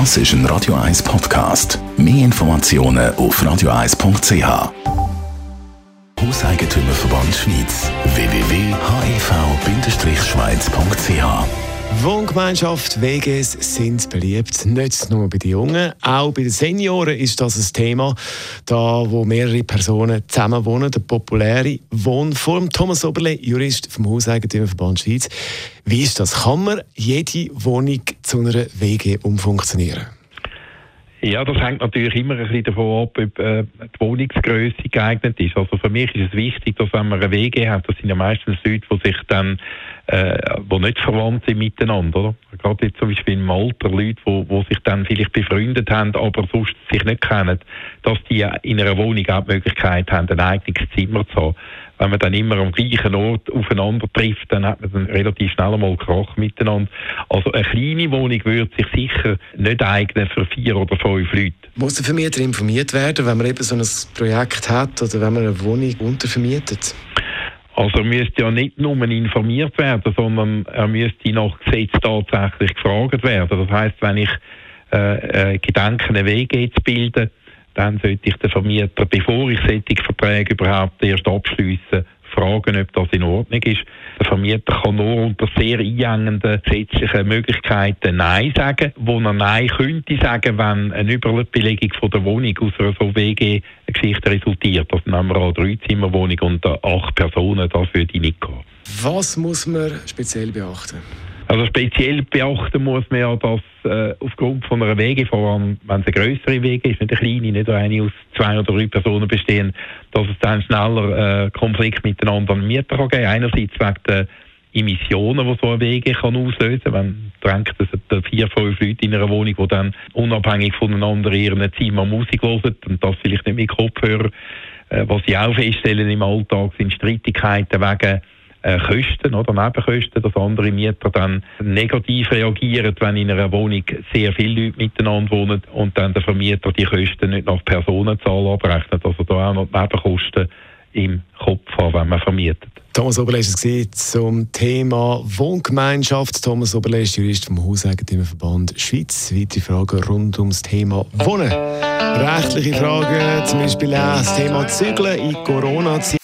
Das ist ein Radio 1 Podcast. Mehr Informationen auf radio1.ch. Hauseigentümerverband Schweiz. www.hev-schweiz.ch Wohngemeinschaft, WGs sind beliebt, nicht nur bei den Jungen, auch bei den Senioren ist das ein Thema, da wo mehrere Personen zusammen wohnen, der populäre Wohnform. Thomas Oberle, Jurist vom Hauseigentümerverband Schweiz. Wie ist das? Kann man jede Wohnung zu einer WG umfunktionieren? Ja, das hängt natürlich immer ein bisschen davon ab, ob äh, die Wohnungsgröße geeignet ist. Also für mich ist es wichtig, dass wenn man eine WG hat, das sind ja meistens Leute, die sich dann, äh, die nicht verwandt sind miteinander, oder? Gerade jetzt zum Beispiel im Alter Leute, die, die sich dann vielleicht befreundet haben, aber sonst sich nicht kennen, dass die in einer Wohnung auch die Möglichkeit haben, ein eigenes Zimmer zu haben wenn man dann immer am gleichen Ort aufeinander trifft, dann hat man dann relativ schnell einmal Krach miteinander. Also eine kleine Wohnung würde sich sicher nicht eignen für vier oder fünf Leute. Muss der Vermieter informiert werden, wenn man eben so ein Projekt hat oder wenn man eine Wohnung untervermietet? Also er müsste ja nicht nur informiert werden, sondern er müsste nach Gesetz tatsächlich gefragt werden. Das heißt, wenn ich äh, äh, Gedanken, eine WG zu bilden, dann sollte ich den Vermieter, bevor ich solche Verträge überhaupt erst abschließe, fragen, ob das in Ordnung ist. Der Vermieter kann nur unter sehr einengenden gesetzlichen Möglichkeiten Nein sagen, wo er Nein könnte sagen, wenn eine Überbelegung von der Wohnung aus einer so WG-Geschichte resultiert. Das nehmen wir eine Dreizimmerwohnung unter acht Personen, das würde ich nicht gehen. Was muss man speziell beachten? Also speziell beachten muss man ja, dass äh, aufgrund von einer Wege, vor allem wenn es eine größere Wege ist, nicht eine kleine, nicht eine aus zwei oder drei Personen bestehen, dass es dann schneller äh, Konflikt miteinander an Mieter kann geben. Einerseits wegen der Emissionen, die so eine Wege kann auslösen kann. Wenn es vier, fünf Leute in einer Wohnung, die dann unabhängig voneinander ihren Zimmer Musik hören und das vielleicht nicht mit Kopfhörer. Äh, was sie auch feststellen im Alltag sind Streitigkeiten wegen äh, Kosten oder Nebenkosten, dass andere Mieter dann negativ reagieren, wenn in einer Wohnung sehr viele Leute miteinander wohnen und dann der Vermieter die Kosten nicht nach Personenzahl abrechnet. Also da auch noch die Nebenkosten im Kopf haben, wenn man vermietet. Thomas Oberle ist es zum Thema Wohngemeinschaft. Thomas Oberle ist Jurist vom Hauseigentümerverband Schweiz. Weitere Fragen rund ums Thema Wohnen. Rechtliche Fragen, zum Beispiel das Thema Zügeln in Corona-Zeit.